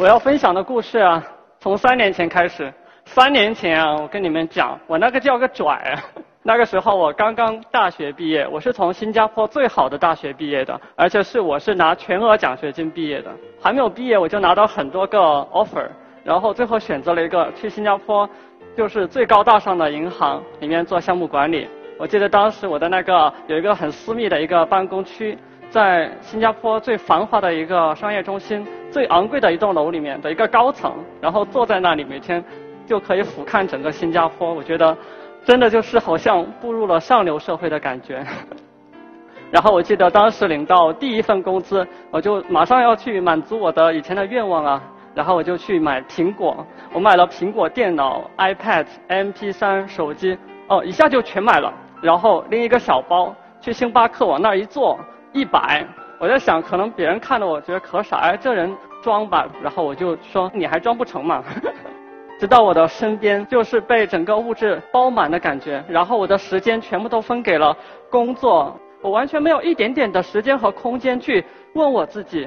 我要分享的故事啊，从三年前开始。三年前啊，我跟你们讲，我那个叫个拽。那个时候我刚刚大学毕业，我是从新加坡最好的大学毕业的，而且是我是拿全额奖学金毕业的。还没有毕业我就拿到很多个 offer，然后最后选择了一个去新加坡，就是最高大上的银行里面做项目管理。我记得当时我的那个有一个很私密的一个办公区，在新加坡最繁华的一个商业中心、最昂贵的一栋楼里面的一个高层，然后坐在那里每天。就可以俯瞰整个新加坡，我觉得真的就是好像步入了上流社会的感觉。然后我记得当时领到第一份工资，我就马上要去满足我的以前的愿望啊，然后我就去买苹果，我买了苹果电脑、iPad、MP3 手机，哦，一下就全买了。然后拎一个小包去星巴克，往那儿一坐，一百，我在想可能别人看了我觉得可傻，哎，这人装吧。然后我就说你还装不成吗？直到我的身边就是被整个物质包满的感觉，然后我的时间全部都分给了工作，我完全没有一点点的时间和空间去问我自己，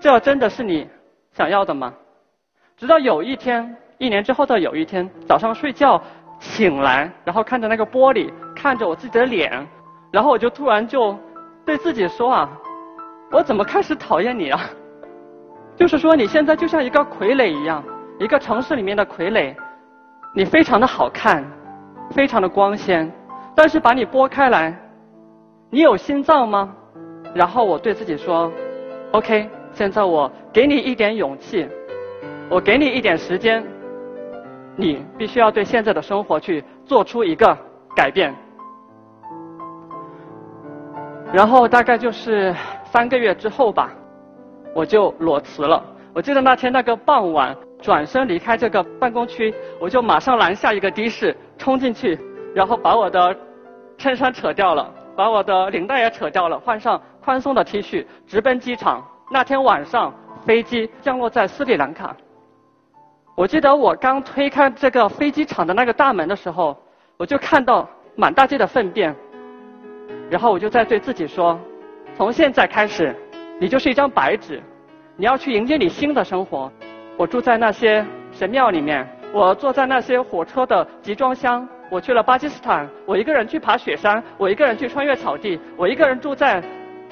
这真的是你想要的吗？直到有一天，一年之后的有一天早上睡觉醒来，然后看着那个玻璃，看着我自己的脸，然后我就突然就对自己说啊，我怎么开始讨厌你啊？就是说你现在就像一个傀儡一样。一个城市里面的傀儡，你非常的好看，非常的光鲜，但是把你拨开来，你有心脏吗？然后我对自己说，OK，现在我给你一点勇气，我给你一点时间，你必须要对现在的生活去做出一个改变。然后大概就是三个月之后吧，我就裸辞了。我记得那天那个傍晚。转身离开这个办公区，我就马上拦下一个的士，冲进去，然后把我的衬衫扯掉了，把我的领带也扯掉了，换上宽松的 T 恤，直奔机场。那天晚上飞机降落在斯里兰卡。我记得我刚推开这个飞机场的那个大门的时候，我就看到满大街的粪便，然后我就在对自己说：从现在开始，你就是一张白纸，你要去迎接你新的生活。我住在那些神庙里面，我坐在那些火车的集装箱。我去了巴基斯坦，我一个人去爬雪山，我一个人去穿越草地，我一个人住在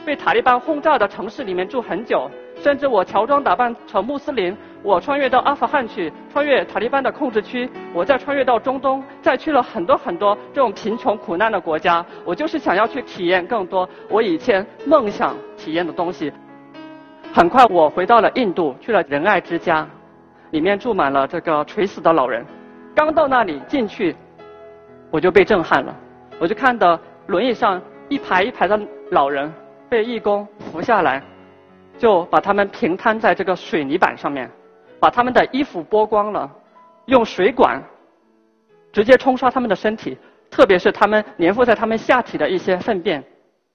被塔利班轰炸的城市里面住很久。甚至我乔装打扮成穆斯林，我穿越到阿富汗去，穿越塔利班的控制区，我再穿越到中东，再去了很多很多这种贫穷苦难的国家。我就是想要去体验更多我以前梦想体验的东西。很快，我回到了印度，去了仁爱之家，里面住满了这个垂死的老人。刚到那里进去，我就被震撼了。我就看到轮椅上一排一排的老人被义工扶下来，就把他们平摊在这个水泥板上面，把他们的衣服剥光了，用水管直接冲刷他们的身体，特别是他们粘附在他们下体的一些粪便。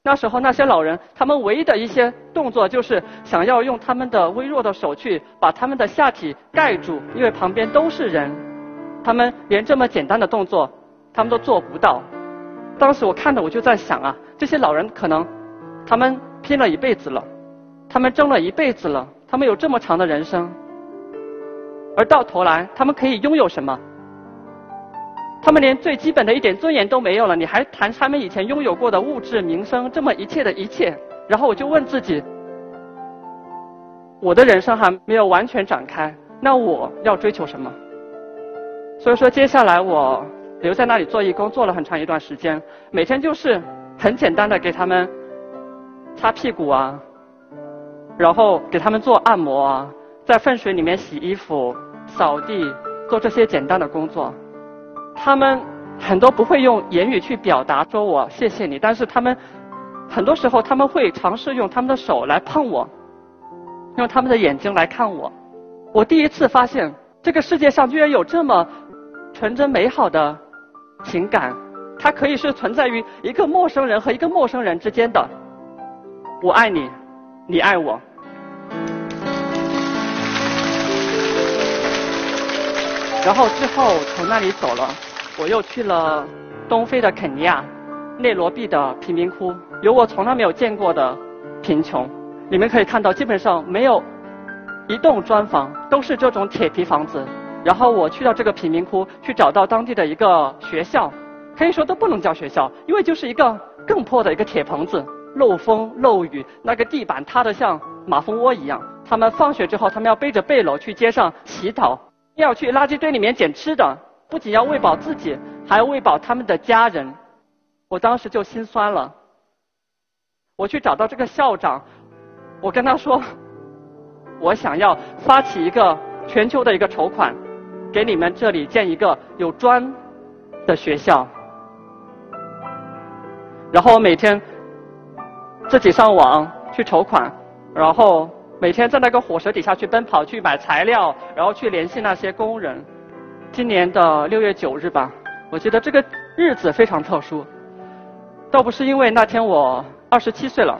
那时候那些老人，他们唯一的一些动作就是想要用他们的微弱的手去把他们的下体盖住，因为旁边都是人，他们连这么简单的动作他们都做不到。当时我看着我就在想啊，这些老人可能他们拼了一辈子了，他们争了一辈子了，他们有这么长的人生，而到头来他们可以拥有什么？他们连最基本的一点尊严都没有了，你还谈他们以前拥有过的物质、名声，这么一切的一切？然后我就问自己：我的人生还没有完全展开，那我要追求什么？所以说，接下来我留在那里做义工，做了很长一段时间，每天就是很简单的给他们擦屁股啊，然后给他们做按摩啊，在粪水里面洗衣服、扫地，做这些简单的工作。他们很多不会用言语去表达说我谢谢你，但是他们很多时候他们会尝试用他们的手来碰我，用他们的眼睛来看我。我第一次发现这个世界上居然有这么纯真美好的情感，它可以是存在于一个陌生人和一个陌生人之间的。我爱你，你爱我。然后之后从那里走了。我又去了东非的肯尼亚，内罗毕的贫民窟，有我从来没有见过的贫穷。你们可以看到，基本上没有一栋砖房，都是这种铁皮房子。然后我去到这个贫民窟，去找到当地的一个学校，可以说都不能叫学校，因为就是一个更破的一个铁棚子，漏风漏雨，那个地板塌得像马蜂窝一样。他们放学之后，他们要背着背篓去街上乞讨，要去垃圾堆里面捡吃的，不仅要喂饱自己，还要喂饱他们的家人。我当时就心酸了。我去找到这个校长，我跟他说，我想要发起一个全球的一个筹款。给你们这里建一个有砖的学校，然后我每天自己上网去筹款，然后每天在那个火舌底下去奔跑去买材料，然后去联系那些工人。今年的六月九日吧，我记得这个日子非常特殊，倒不是因为那天我二十七岁了，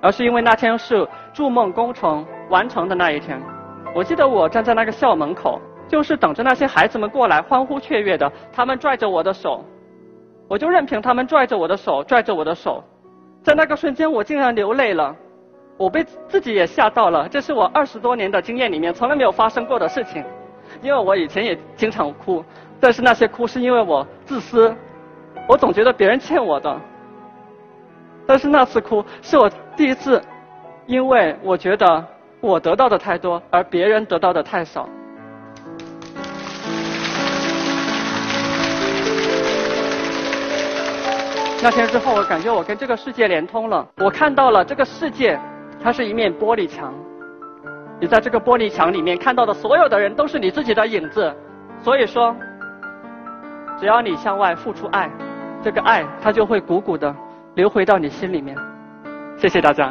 而是因为那天是筑梦工程完成的那一天。我记得我站在那个校门口。就是等着那些孩子们过来欢呼雀跃的，他们拽着我的手，我就任凭他们拽着我的手，拽着我的手，在那个瞬间我竟然流泪了，我被自己也吓到了，这是我二十多年的经验里面从来没有发生过的事情，因为我以前也经常哭，但是那些哭是因为我自私，我总觉得别人欠我的，但是那次哭是我第一次，因为我觉得我得到的太多，而别人得到的太少。那天之后，我感觉我跟这个世界连通了。我看到了这个世界，它是一面玻璃墙。你在这个玻璃墙里面看到的所有的人，都是你自己的影子。所以说，只要你向外付出爱，这个爱它就会鼓鼓的流回到你心里面。谢谢大家。